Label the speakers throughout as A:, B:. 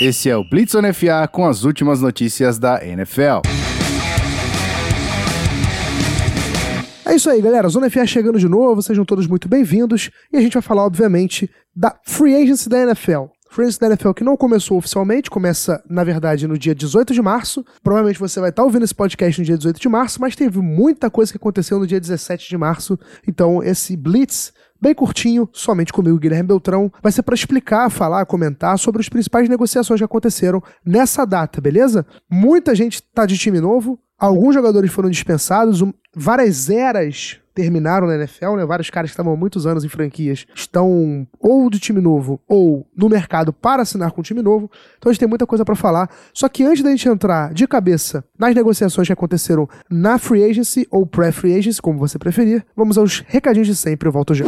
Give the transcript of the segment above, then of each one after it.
A: Esse é o Blitz on FA com as últimas notícias da NFL.
B: É isso aí, galera. Zona FA chegando de novo, sejam todos muito bem-vindos. E a gente vai falar, obviamente, da Free Agency da NFL. Free Agency da NFL que não começou oficialmente, começa, na verdade, no dia 18 de março. Provavelmente você vai estar ouvindo esse podcast no dia 18 de março, mas teve muita coisa que aconteceu no dia 17 de março. Então, esse Blitz bem curtinho, somente comigo, Guilherme Beltrão, vai ser para explicar, falar, comentar sobre as principais negociações que aconteceram nessa data, beleza? Muita gente tá de time novo, alguns jogadores foram dispensados, várias eras terminaram na NFL, né? Vários caras que estavam há muitos anos em franquias estão ou de time novo ou no mercado para assinar com um time novo. Então a gente tem muita coisa para falar. Só que antes da gente entrar de cabeça nas negociações que aconteceram na free agency ou pré-free agency, como você preferir, vamos aos recadinhos de sempre. Eu volto já.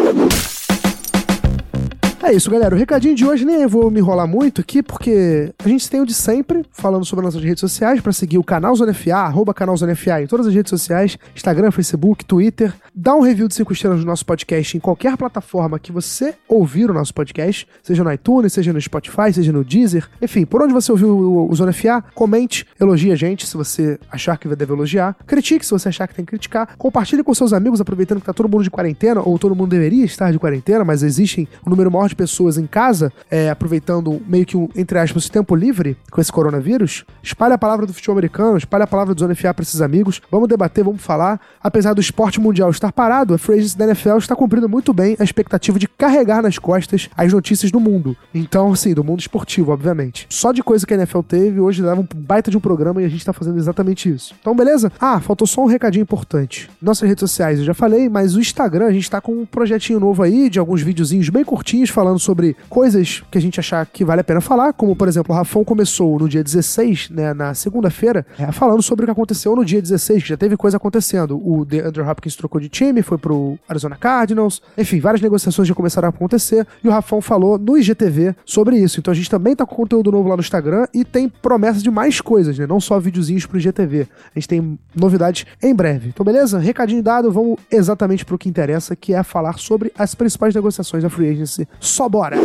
B: É isso, galera. O recadinho de hoje nem vou me enrolar muito aqui, porque a gente tem o de sempre, falando sobre nossas redes sociais, para seguir o canal Zona FA, arroba canal Zona FA em todas as redes sociais, Instagram, Facebook, Twitter. Dá um review de 5 estrelas no nosso podcast em qualquer plataforma que você ouvir o nosso podcast, seja no iTunes, seja no Spotify, seja no Deezer. Enfim, por onde você ouviu o, Zona FA, comente, elogie a gente se você achar que deve elogiar, critique se você achar que tem que criticar, compartilhe com seus amigos, aproveitando que tá todo mundo de quarentena, ou todo mundo deveria estar de quarentena, mas existem um número maior de pessoas em casa, é, aproveitando meio que um, entre aspas, tempo livre com esse coronavírus, espalhe a palavra do futebol americano, espalhe a palavra do Zona FA para esses amigos, vamos debater, vamos falar. Apesar do esporte mundial estar parado, a free da NFL está cumprindo muito bem a expectativa de carregar nas costas as notícias do mundo. Então, assim, do mundo esportivo, obviamente. Só de coisa que a NFL teve, hoje dava um baita de um programa e a gente tá fazendo exatamente isso. Então, beleza? Ah, faltou só um recadinho importante. Nossas redes sociais eu já falei, mas o Instagram, a gente tá com um projetinho novo aí, de alguns videozinhos bem curtinhos falando sobre coisas que a gente achar que vale a pena falar, como por exemplo, o Rafão começou no dia 16, né, na segunda-feira, é, falando sobre o que aconteceu no dia 16, que já teve coisa acontecendo. O Andrew Hopkins trocou de time, foi pro Arizona Cardinals, enfim, várias negociações já começaram a acontecer, e o Rafão falou no IGTV sobre isso. Então a gente também tá com conteúdo novo lá no Instagram e tem promessa de mais coisas, né, não só videozinhos pro IGTV. A gente tem novidades em breve. Então beleza? Recadinho dado, vamos exatamente pro que interessa, que é falar sobre as principais negociações da Free Agency. Só bora!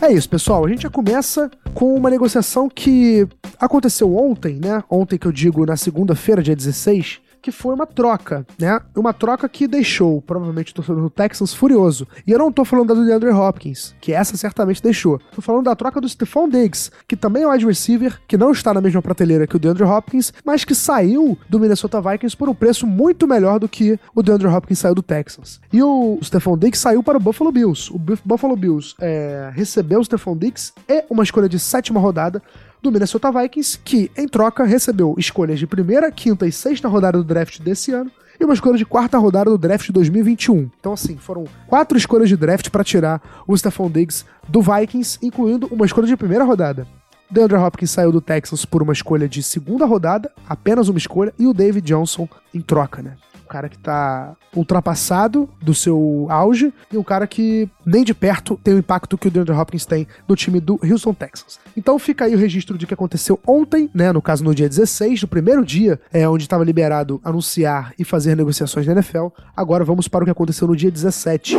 B: É isso, pessoal. A gente já começa com uma negociação que aconteceu ontem, né? Ontem que eu digo na segunda-feira, dia 16, que foi uma troca, né? Uma troca que deixou, provavelmente, o torcedor do Texans furioso. E eu não tô falando da do DeAndre Hopkins, que essa certamente deixou. Tô falando da troca do Stephon Diggs, que também é um wide receiver, que não está na mesma prateleira que o DeAndre Hopkins, mas que saiu do Minnesota Vikings por um preço muito melhor do que o DeAndre Hopkins saiu do Texans. E o Stephon Diggs saiu para o Buffalo Bills. O Buffalo Bills é, recebeu o Stephon Diggs e uma escolha de sétima rodada do Minnesota Vikings, que, em troca, recebeu escolhas de primeira, quinta e sexta rodada do draft desse ano e uma escolha de quarta rodada do draft de 2021. Então, assim, foram quatro escolhas de draft para tirar o Stephon Diggs do Vikings, incluindo uma escolha de primeira rodada. DeAndre Hopkins saiu do Texas por uma escolha de segunda rodada, apenas uma escolha, e o David Johnson em troca, né? Um cara que tá ultrapassado do seu auge e um cara que nem de perto tem o impacto que o DeAndre Hopkins tem no time do Houston Texans. Então fica aí o registro de que aconteceu ontem, né, no caso no dia 16, no primeiro dia, é onde estava liberado anunciar e fazer negociações na NFL. Agora vamos para o que aconteceu no dia 17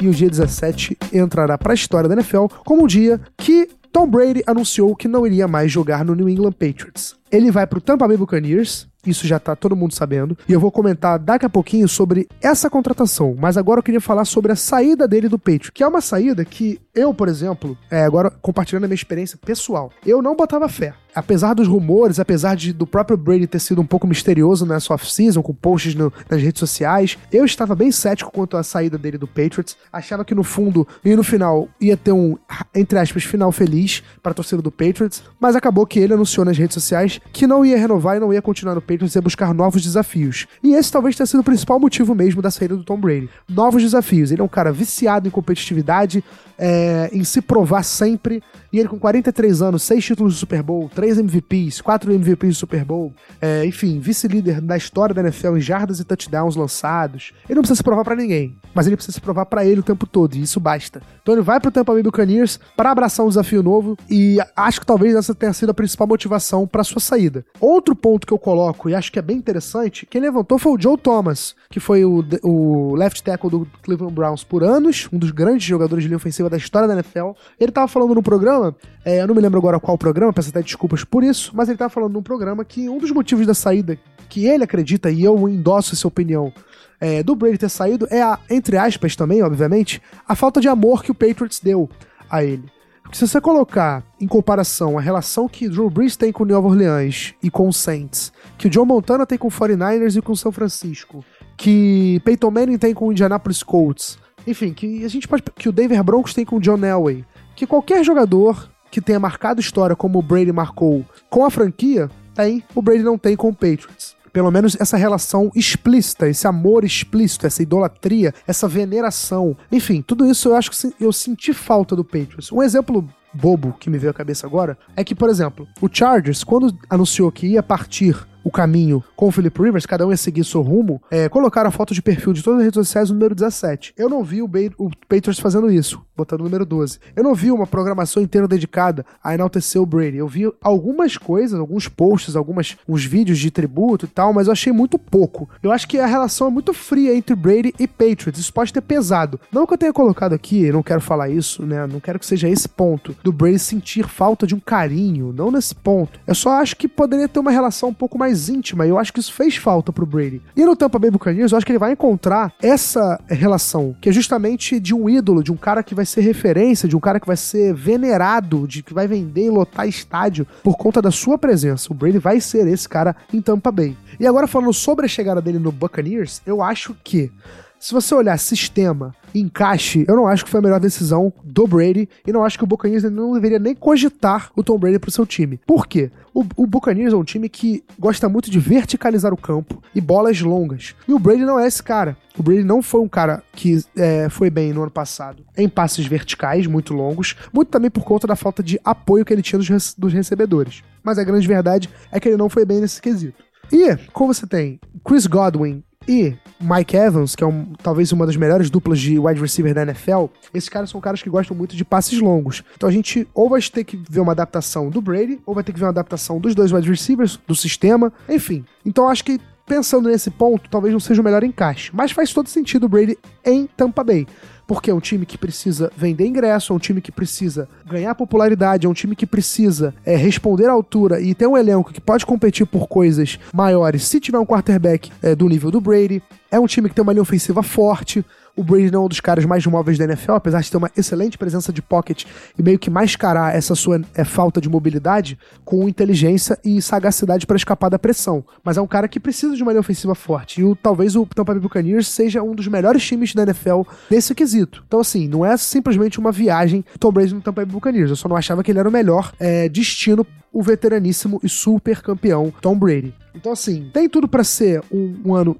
B: e o dia 17 entrará para a história da NFL como um dia que Tom Brady anunciou que não iria mais jogar no New England Patriots. Ele vai para o Tampa Bay Buccaneers, isso já tá todo mundo sabendo. E eu vou comentar daqui a pouquinho sobre essa contratação. Mas agora eu queria falar sobre a saída dele do Patriot, que é uma saída que eu, por exemplo, é, agora compartilhando a minha experiência pessoal, eu não botava fé. Apesar dos rumores, apesar de, do próprio Brady ter sido um pouco misterioso nessa off-season, com posts no, nas redes sociais, eu estava bem cético quanto à saída dele do Patriots. Achava que no fundo e no final ia ter um, entre aspas, final feliz para a torcida do Patriots, mas acabou que ele anunciou nas redes sociais que não ia renovar e não ia continuar no Patriots ia buscar novos desafios. E esse talvez tenha sido o principal motivo mesmo da saída do Tom Brady. Novos desafios. Ele é um cara viciado em competitividade, é, em se provar sempre. E ele com 43 anos, 6 títulos do Super Bowl, 3 MVPs, 4 MVPs do Super Bowl, é, enfim, vice-líder da história da NFL em jardas e touchdowns lançados. Ele não precisa se provar para ninguém, mas ele precisa se provar para ele o tempo todo, e isso basta. Então ele vai pro Tampa Bay Buccaneers para abraçar um desafio novo e acho que talvez essa tenha sido a principal motivação para sua saída. Outro ponto que eu coloco e acho que é bem interessante, quem levantou foi o Joe Thomas, que foi o, o left tackle do Cleveland Browns por anos, um dos grandes jogadores de linha ofensiva da história da NFL. Ele tava falando no programa, é, eu não me lembro agora qual programa, peço até desculpas por isso, mas ele tava falando num programa que um dos motivos da saída que ele acredita, e eu endosso essa opinião, é, do Brady ter saído é a, entre aspas também, obviamente, a falta de amor que o Patriots deu a ele. Porque se você colocar em comparação a relação que Drew Brees tem com New Orleans e com o Saints, que o John Montana tem com o 49ers e com o São Francisco, que Peyton Manning tem com o Indianapolis Colts, enfim, que a gente pode que o Denver Broncos tem com o John Elway, que qualquer jogador que tenha marcado história como o Brady marcou com a franquia, tem, o Brady não tem com o Patriots pelo menos essa relação explícita, esse amor explícito, essa idolatria, essa veneração. Enfim, tudo isso eu acho que eu senti falta do Patriots. Um exemplo bobo que me veio à cabeça agora é que, por exemplo, o Chargers, quando anunciou que ia partir o caminho com o Philip Rivers, cada um ia seguir seu rumo, é, colocaram a foto de perfil de todas as redes sociais no número 17. Eu não vi o, o Patriots fazendo isso, botando o número 12. Eu não vi uma programação inteira dedicada a enaltecer o Brady. Eu vi algumas coisas, alguns posts, algumas uns vídeos de tributo e tal, mas eu achei muito pouco. Eu acho que a relação é muito fria entre Brady e Patriots. Isso pode ter pesado. Não que eu tenha colocado aqui, não quero falar isso, né? Não quero que seja esse ponto do Brady sentir falta de um carinho, não nesse ponto. Eu só acho que poderia ter uma relação um pouco mais mais íntima, e eu acho que isso fez falta pro Brady. E no Tampa Bay Buccaneers, eu acho que ele vai encontrar essa relação, que é justamente de um ídolo, de um cara que vai ser referência, de um cara que vai ser venerado, de que vai vender e lotar estádio por conta da sua presença. O Brady vai ser esse cara em Tampa Bay. E agora falando sobre a chegada dele no Buccaneers, eu acho que se você olhar sistema, encaixe, eu não acho que foi a melhor decisão do Brady e não acho que o Buccaneers não deveria nem cogitar o Tom Brady pro seu time. Por quê? O, o Buccaneers é um time que gosta muito de verticalizar o campo e bolas longas. E o Brady não é esse cara. O Brady não foi um cara que é, foi bem no ano passado em passes verticais muito longos, muito também por conta da falta de apoio que ele tinha dos, dos recebedores. Mas a grande verdade é que ele não foi bem nesse quesito. E, como você tem Chris Godwin e Mike Evans, que é um, talvez uma das melhores duplas de wide receiver da NFL, esses caras são caras que gostam muito de passes longos. Então a gente ou vai ter que ver uma adaptação do Brady, ou vai ter que ver uma adaptação dos dois wide receivers, do sistema, enfim. Então acho que pensando nesse ponto, talvez não seja o melhor encaixe. Mas faz todo sentido o Brady em Tampa Bay porque é um time que precisa vender ingresso, é um time que precisa ganhar popularidade, é um time que precisa é, responder à altura e ter um elenco que pode competir por coisas maiores se tiver um quarterback é, do nível do Brady. É um time que tem uma linha ofensiva forte, o Brady não é um dos caras mais móveis da NFL, apesar de ter uma excelente presença de pocket e meio que mascarar essa sua é, falta de mobilidade com inteligência e sagacidade para escapar da pressão. Mas é um cara que precisa de uma linha ofensiva forte. E o, talvez o Tampa Bay Buccaneers seja um dos melhores times da NFL nesse quesito. Então, assim, não é simplesmente uma viagem Tom Brady no Tampa Bay Buccaneers. Eu só não achava que ele era o melhor é, destino o veteraníssimo e super campeão Tom Brady. Então, assim, tem tudo para ser um, um ano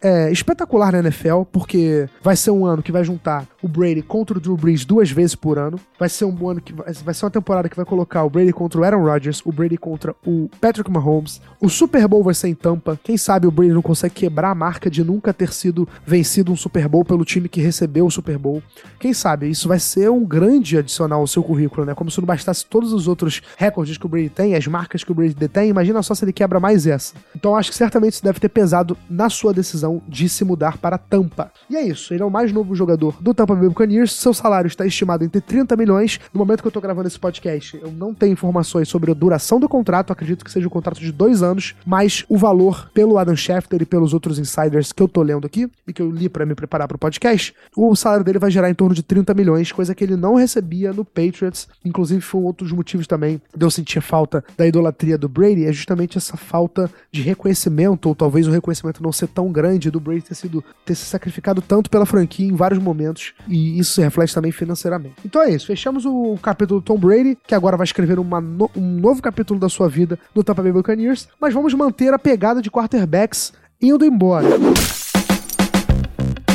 B: é, espetacular na NFL, porque vai ser um ano que vai juntar o Brady contra o Drew Brees duas vezes por ano. Vai ser um ano que vai, vai ser uma temporada que vai colocar o Brady contra o Aaron Rodgers, o Brady contra o Patrick Mahomes. O Super Bowl vai ser em Tampa. Quem sabe o Brady não consegue quebrar a marca de nunca ter sido vencido um Super Bowl pelo time que recebeu o Super Bowl. Quem sabe isso vai ser um grande adicional ao seu currículo, né? Como se não bastasse todos os outros recordes que o Brady tem, as marcas que o Brady detém. Imagina só se ele quebra mais essa. Então acho que certamente isso deve ter pesado na sua decisão de se mudar para Tampa. E é isso, ele é o mais novo jogador do Tampa Bay Buccaneers, seu salário está estimado entre 30 milhões. No momento que eu estou gravando esse podcast, eu não tenho informações sobre a duração do contrato, acredito que seja um contrato de dois anos, mas o valor pelo Adam Schefter e pelos outros insiders que eu tô lendo aqui e que eu li para me preparar para o podcast, o salário dele vai gerar em torno de 30 milhões, coisa que ele não recebia no Patriots. Inclusive foi um outro dos motivos também de eu sentir falta da idolatria do Brady, é justamente essa falta de reconhecimento, ou talvez o reconhecimento não ser tão grande do Brady ter sido ter se sacrificado tanto pela franquia em vários momentos, e isso se reflete também financeiramente. Então é isso, fechamos o capítulo do Tom Brady, que agora vai escrever no, um novo capítulo da sua vida no Tampa Bay Buccaneers, mas vamos manter a pegada de quarterbacks indo embora.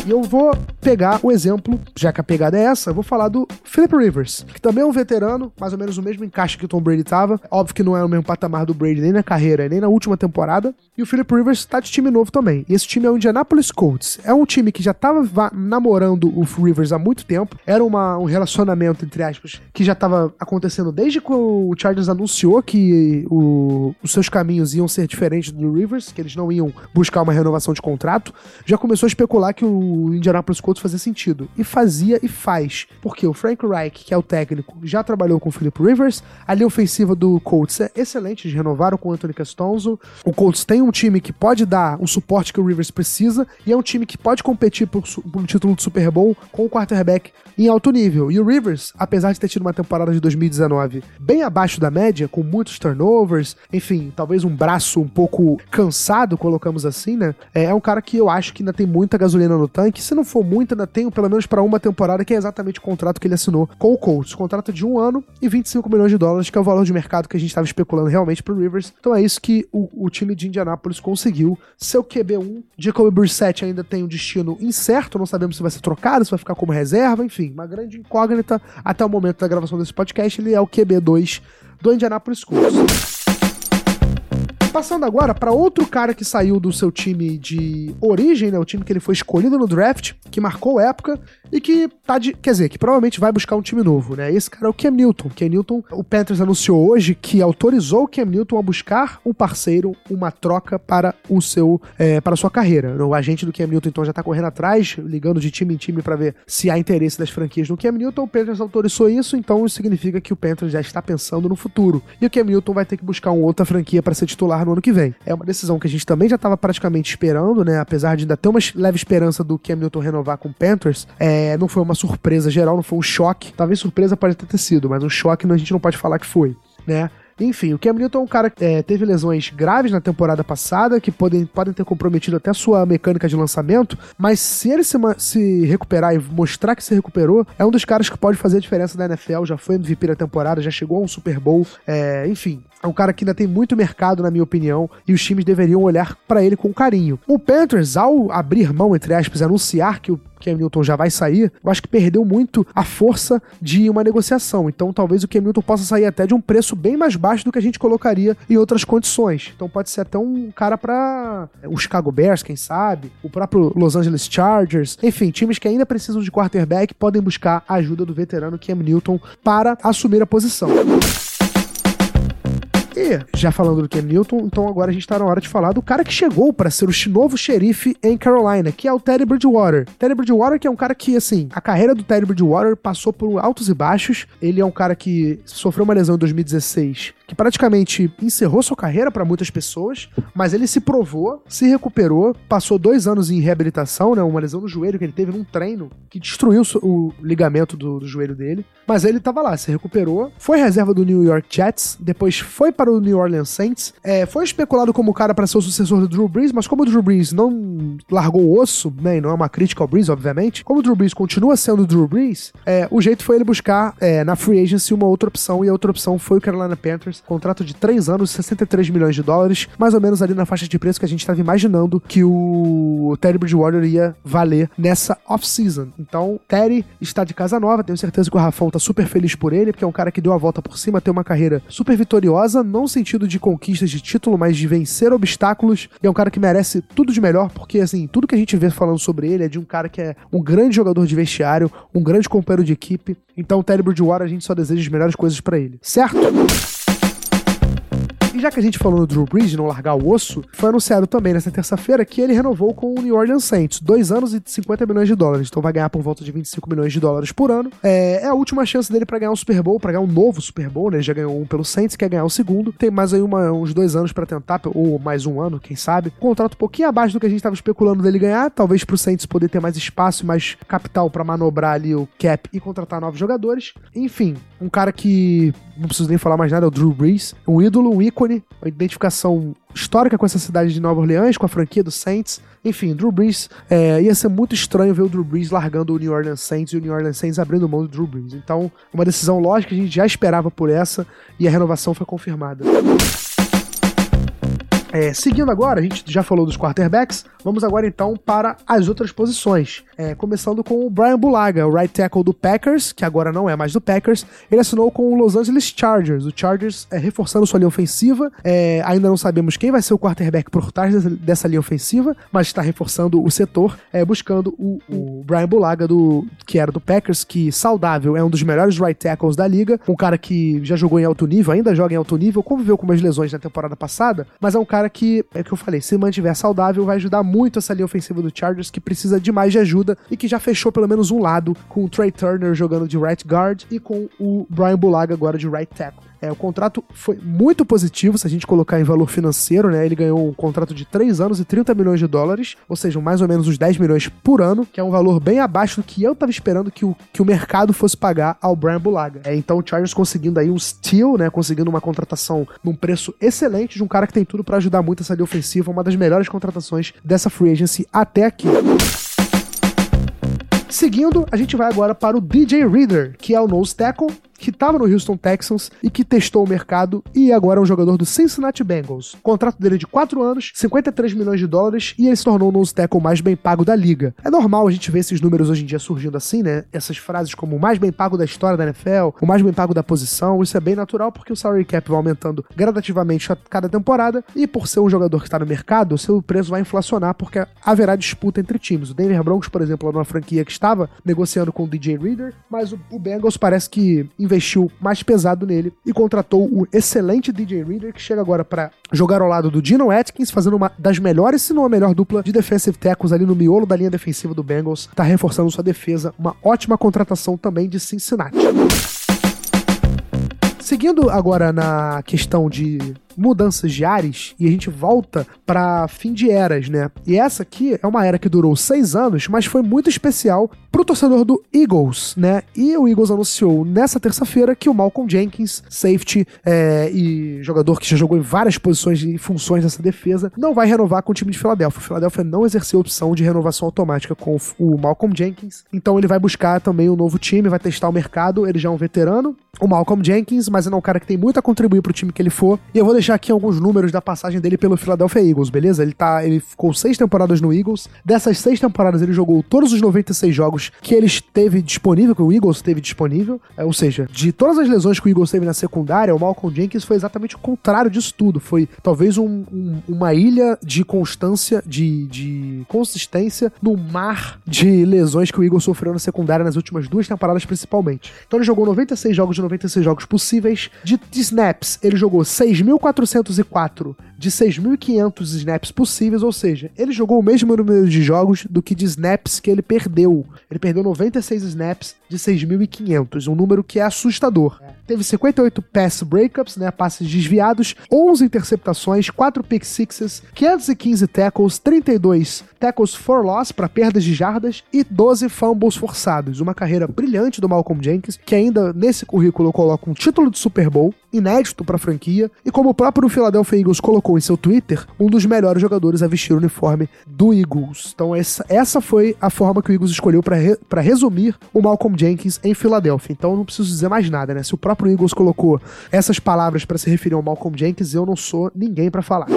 B: E eu vou pegar o exemplo, já que a pegada é essa, vou falar do Philip Rivers, que também é um veterano, mais ou menos o mesmo encaixe que o Tom Brady tava. Óbvio que não é o mesmo patamar do Brady nem na carreira, nem na última temporada. E o Philip Rivers tá de time novo também. E esse time é o Indianapolis Colts. É um time que já tava namorando o Rivers há muito tempo. Era uma, um relacionamento, entre aspas, que já tava acontecendo desde que o Chargers anunciou que o, os seus caminhos iam ser diferentes do Rivers, que eles não iam buscar uma renovação de contrato. Já começou a especular que o Indianapolis Colts fazia sentido. E fazia e faz. Porque o Frank Reich, que é o técnico, já trabalhou com o Philip Rivers. A linha ofensiva do Colts é excelente, eles renovaram com o Anthony Castonzo. O Colts tem um time que pode dar um suporte que o Rivers precisa e é um time que pode competir por, por um título de Super Bowl com o quarterback em alto nível. E o Rivers, apesar de ter tido uma temporada de 2019 bem abaixo da média, com muitos turnovers, enfim, talvez um braço um pouco cansado, colocamos assim, né? É, é um cara que eu acho que ainda tem muita gasolina no tanque. Se não for muita, ainda tem pelo menos para uma temporada, que é exatamente o contrato que ele assinou com o Colts. Contrato de um ano e 25 milhões de dólares, que é o valor de mercado que a gente estava especulando realmente pro Rivers. Então é isso que o, o time de Indianápolis conseguiu. Seu QB1, Jacoby Brissett ainda tem um destino incerto, não sabemos se vai ser trocado, se vai ficar como reserva, enfim, uma grande incógnita até o momento da gravação desse podcast. Ele é o QB2 do Indianapolis Colts. Passando agora para outro cara que saiu do seu time de origem, né, o time que ele foi escolhido no draft, que marcou época e que tá de, quer dizer, que provavelmente vai buscar um time novo, né? Esse cara é o Cam Newton. Cam Newton, o Panthers anunciou hoje que autorizou o Cam Newton a buscar um parceiro, uma troca para o seu é, para a sua carreira. O agente do Cam Newton então já tá correndo atrás, ligando de time em time para ver se há interesse das franquias no Cam Newton. O Panthers autorizou isso, então isso significa que o Panthers já está pensando no futuro. E o Cam Newton vai ter que buscar uma outra franquia para ser titular no ano que vem. É uma decisão que a gente também já estava praticamente esperando, né? Apesar de ainda ter uma leve esperança do Cam Newton renovar com o Panthers, é, não foi uma surpresa geral, não foi um choque. Talvez surpresa pode ter sido, mas um choque a gente não pode falar que foi, né? Enfim, o Cam Newton é um cara que é, teve lesões graves na temporada passada, que podem, podem ter comprometido até sua mecânica de lançamento, mas se ele se, se recuperar e mostrar que se recuperou, é um dos caras que pode fazer a diferença na NFL, já foi MVP da temporada, já chegou a um Super Bowl, é, enfim, é um cara que ainda tem muito mercado, na minha opinião, e os times deveriam olhar para ele com carinho. O Panthers, ao abrir mão, entre aspas, anunciar que o Cam Newton já vai sair, eu acho que perdeu muito a força de uma negociação. Então talvez o Cam Newton possa sair até de um preço bem mais baixo do que a gente colocaria em outras condições. Então pode ser até um cara para o Chicago Bears, quem sabe, o próprio Los Angeles Chargers, enfim, times que ainda precisam de quarterback podem buscar a ajuda do veterano Cam Newton para assumir a posição. E, já falando do Cam Newton, então agora a gente tá na hora de falar do cara que chegou para ser o novo xerife em Carolina, que é o Teddy Bridgewater. Teddy Bridgewater que é um cara que, assim, a carreira do Teddy Bridgewater passou por altos e baixos. Ele é um cara que sofreu uma lesão em 2016 que praticamente encerrou sua carreira para muitas pessoas, mas ele se provou, se recuperou, passou dois anos em reabilitação, né? Uma lesão no joelho que ele teve num treino que destruiu o ligamento do, do joelho dele. Mas ele tava lá, se recuperou, foi reserva do New York Jets, depois foi para o New Orleans Saints, é, foi especulado como o cara para ser o sucessor do Drew Brees, mas como o Drew Brees não largou o osso, né? E não é uma crítica ao Brees, obviamente, como o Drew Brees continua sendo o Drew Brees, é, o jeito foi ele buscar é, na free agency uma outra opção, e a outra opção foi o Carolina Panthers contrato de 3 anos, 63 milhões de dólares, mais ou menos ali na faixa de preço que a gente estava imaginando que o Terry Bridgewater ia valer nessa off-season. Então, Terry está de casa nova, tenho certeza que o Rafão tá super feliz por ele, porque é um cara que deu a volta por cima, tem uma carreira super vitoriosa, não no sentido de conquistas de título, mas de vencer obstáculos, e é um cara que merece tudo de melhor, porque assim, tudo que a gente vê falando sobre ele é de um cara que é um grande jogador de vestiário, um grande companheiro de equipe. Então, Terry Bridgewater, a gente só deseja as melhores coisas para ele, certo? E já que a gente falou no Drew Brees de não largar o osso, foi anunciado também nessa terça-feira que ele renovou com o New Orleans Saints, dois anos e 50 milhões de dólares. Então vai ganhar por volta de 25 milhões de dólares por ano. É, é a última chance dele para ganhar um Super Bowl, para ganhar um novo Super Bowl, né? Ele já ganhou um pelo Saints, quer ganhar o segundo. Tem mais aí uma, uns dois anos para tentar, ou mais um ano, quem sabe. contrato um pouquinho abaixo do que a gente estava especulando dele ganhar, talvez pro Saints poder ter mais espaço e mais capital para manobrar ali o cap e contratar novos jogadores. Enfim, um cara que não preciso nem falar mais nada, é o Drew Brees, um ídolo, um ícone, uma identificação histórica com essa cidade de Nova Orleans, com a franquia do Saints. Enfim, Drew Brees, é, ia ser muito estranho ver o Drew Brees largando o New Orleans Saints e o New Orleans Saints abrindo mão do Drew Brees. Então, uma decisão lógica, a gente já esperava por essa e a renovação foi confirmada. É, seguindo agora, a gente já falou dos quarterbacks, vamos agora então para as outras posições. É, começando com o Brian Bulaga, o right tackle do Packers, que agora não é mais do Packers. Ele assinou com o Los Angeles Chargers. O Chargers é reforçando sua linha ofensiva. É, ainda não sabemos quem vai ser o quarterback por trás dessa, dessa linha ofensiva, mas está reforçando o setor, é, buscando o, o Brian Bulaga, do, que era do Packers, que saudável é um dos melhores right tackles da liga. Um cara que já jogou em alto nível, ainda joga em alto nível, conviveu com umas lesões na temporada passada, mas é um cara que, é o que eu falei, se mantiver saudável, vai ajudar muito essa linha ofensiva do Chargers, que precisa de mais de ajuda e que já fechou pelo menos um lado com o Trey Turner jogando de right guard e com o Brian Bulaga agora de right tackle. É, o contrato foi muito positivo, se a gente colocar em valor financeiro, né? Ele ganhou um contrato de 3 anos e 30 milhões de dólares, ou seja, mais ou menos uns 10 milhões por ano, que é um valor bem abaixo do que eu tava esperando que o, que o mercado fosse pagar ao Brian Bulaga. É, então o Chargers conseguindo aí um steal, né? Conseguindo uma contratação num preço excelente de um cara que tem tudo para ajudar muito essa linha ofensiva, uma das melhores contratações dessa free agency até aqui. Seguindo, a gente vai agora para o DJ Reader, que é o nose tackle, que estava no Houston Texans e que testou o mercado e agora é um jogador do Cincinnati Bengals. O contrato dele é de 4 anos, 53 milhões de dólares e ele se tornou o nose tackle mais bem pago da liga. É normal a gente ver esses números hoje em dia surgindo assim, né? Essas frases como o mais bem pago da história da NFL, o mais bem pago da posição, isso é bem natural porque o salary cap vai aumentando gradativamente a cada temporada e por ser um jogador que está no mercado, o seu preço vai inflacionar porque haverá disputa entre times. O Denver Broncos, por exemplo, era uma franquia que estava negociando com o DJ Reader, mas o Bengals parece que investiu mais pesado nele e contratou o excelente DJ Reader, que chega agora para jogar ao lado do Dino Atkins, fazendo uma das melhores, se não a melhor dupla de defensive tackles ali no miolo da linha defensiva do Bengals. Tá reforçando sua defesa. Uma ótima contratação também de Cincinnati. Seguindo agora na questão de mudanças de ares e a gente volta para fim de eras, né? E essa aqui é uma era que durou seis anos, mas foi muito especial pro torcedor do Eagles, né? E o Eagles anunciou nessa terça-feira que o Malcolm Jenkins, safety é, e jogador que já jogou em várias posições e funções dessa defesa, não vai renovar com o time de Filadélfia. O Filadélfia não exerceu a opção de renovação automática com o Malcolm Jenkins, então ele vai buscar também um novo time, vai testar o mercado. Ele já é um veterano, o Malcolm Jenkins, mas ele é um cara que tem muito a contribuir pro time que ele for. E eu vou deixar aqui alguns números da passagem dele pelo Philadelphia Eagles, beleza? Ele tá, ele ficou seis temporadas no Eagles. Dessas seis temporadas ele jogou todos os 96 jogos que ele teve disponível, que o Eagles teve disponível. É, ou seja, de todas as lesões que o Eagles teve na secundária, o Malcolm Jenkins foi exatamente o contrário disso tudo. Foi talvez um, um, uma ilha de constância, de, de consistência no mar de lesões que o Eagles sofreu na secundária nas últimas duas temporadas principalmente. Então ele jogou 96 jogos de 96 jogos possíveis. De, de snaps, ele jogou 6.404 de 6.500 snaps possíveis, ou seja, ele jogou o mesmo número de jogos do que de snaps que ele perdeu. Ele perdeu 96 snaps de 6.500, um número que é assustador. É. Teve 58 pass breakups, né, passes desviados, 11 interceptações, 4 pick sixes, 515 tackles, 32 tackles for loss para perdas de jardas e 12 fumbles forçados. Uma carreira brilhante do Malcolm Jenkins, que ainda nesse currículo coloca um título de Super Bowl, inédito para a franquia, e como o próprio Philadelphia Eagles colocou em seu Twitter, um dos melhores jogadores a vestir o uniforme do Eagles. Então essa, essa foi a forma que o Eagles escolheu para re, resumir o Malcolm Jenkins em Filadélfia. Então não preciso dizer mais nada, né? Se o próprio Eagles colocou essas palavras para se referir ao Malcolm Jenkins, eu não sou ninguém para falar.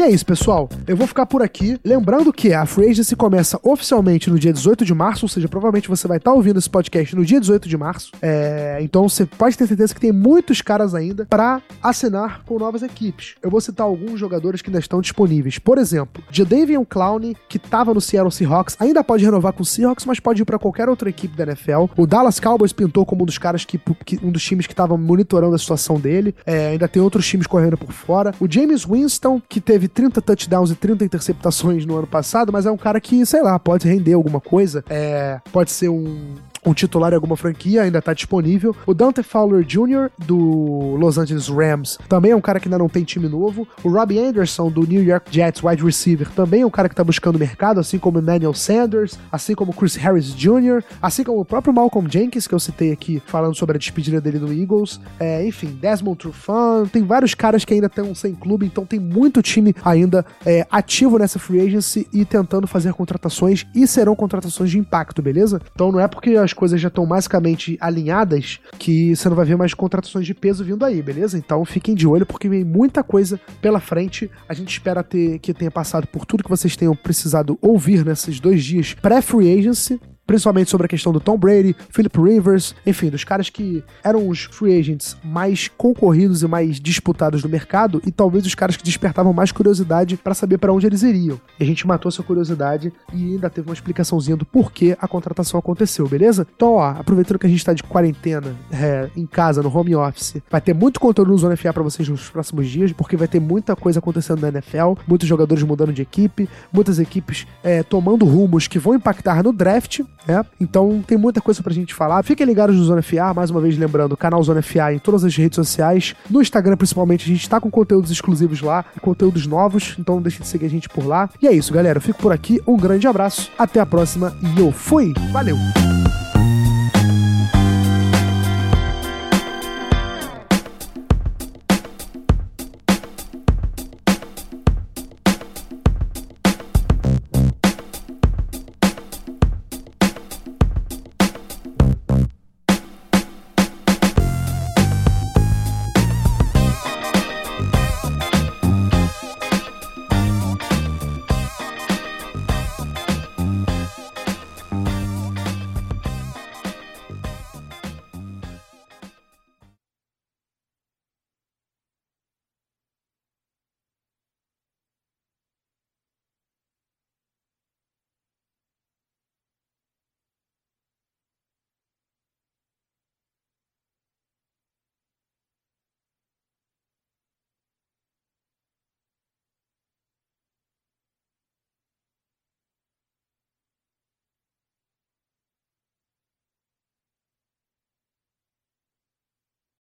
B: E é isso, pessoal. Eu vou ficar por aqui. Lembrando que a Free Agency começa oficialmente no dia 18 de março, ou seja, provavelmente você vai estar ouvindo esse podcast no dia 18 de março. É... Então você pode ter certeza que tem muitos caras ainda para assinar com novas equipes. Eu vou citar alguns jogadores que ainda estão disponíveis. Por exemplo, Jadavion Clowney, que estava no Seattle Seahawks, ainda pode renovar com o Seahawks, mas pode ir para qualquer outra equipe da NFL. O Dallas Cowboys pintou como um dos caras que, que um dos times que estavam monitorando a situação dele. É, ainda tem outros times correndo por fora. O James Winston, que teve 30 touchdowns e 30 interceptações no ano passado, mas é um cara que, sei lá, pode render alguma coisa. É, pode ser um, um titular em alguma franquia, ainda está disponível. O Dante Fowler Jr., do Los Angeles Rams, também é um cara que ainda não tem time novo. O Robbie Anderson, do New York Jets, wide receiver, também é um cara que está buscando mercado, assim como Emmanuel Sanders, assim como Chris Harris Jr., assim como o próprio Malcolm Jenkins, que eu citei aqui, falando sobre a despedida dele do Eagles. É, enfim, Desmond Trufant, tem vários caras que ainda estão sem clube, então tem muito time ainda é, ativo nessa free agency e tentando fazer contratações, e serão contratações de impacto, beleza? Então não é porque as coisas já estão basicamente alinhadas, que você não vai ver mais contratações de peso vindo aí, beleza? Então fiquem de olho porque vem muita coisa pela frente. A gente espera ter que tenha passado por tudo que vocês tenham precisado ouvir nesses dois dias pré-free agency principalmente sobre a questão do Tom Brady, Philip Rivers, enfim, dos caras que eram os free agents mais concorridos e mais disputados do mercado e talvez os caras que despertavam mais curiosidade para saber para onde eles iriam. E a gente matou essa curiosidade e ainda teve uma explicaçãozinha do porquê a contratação aconteceu, beleza? Então, ó, aproveitando que a gente tá de quarentena, é, em casa, no home office, vai ter muito conteúdo no Zona FA para vocês nos próximos dias, porque vai ter muita coisa acontecendo na NFL, muitos jogadores mudando de equipe, muitas equipes é, tomando rumos que vão impactar no draft, é, então tem muita coisa pra gente falar. Fiquem ligados no Zona FA, mais uma vez lembrando, canal Zona FA em todas as redes sociais. No Instagram, principalmente, a gente tá com conteúdos exclusivos lá, conteúdos novos, então não deixe de seguir a gente por lá. E é isso, galera. Eu fico por aqui, um grande abraço, até a próxima e eu fui! Valeu!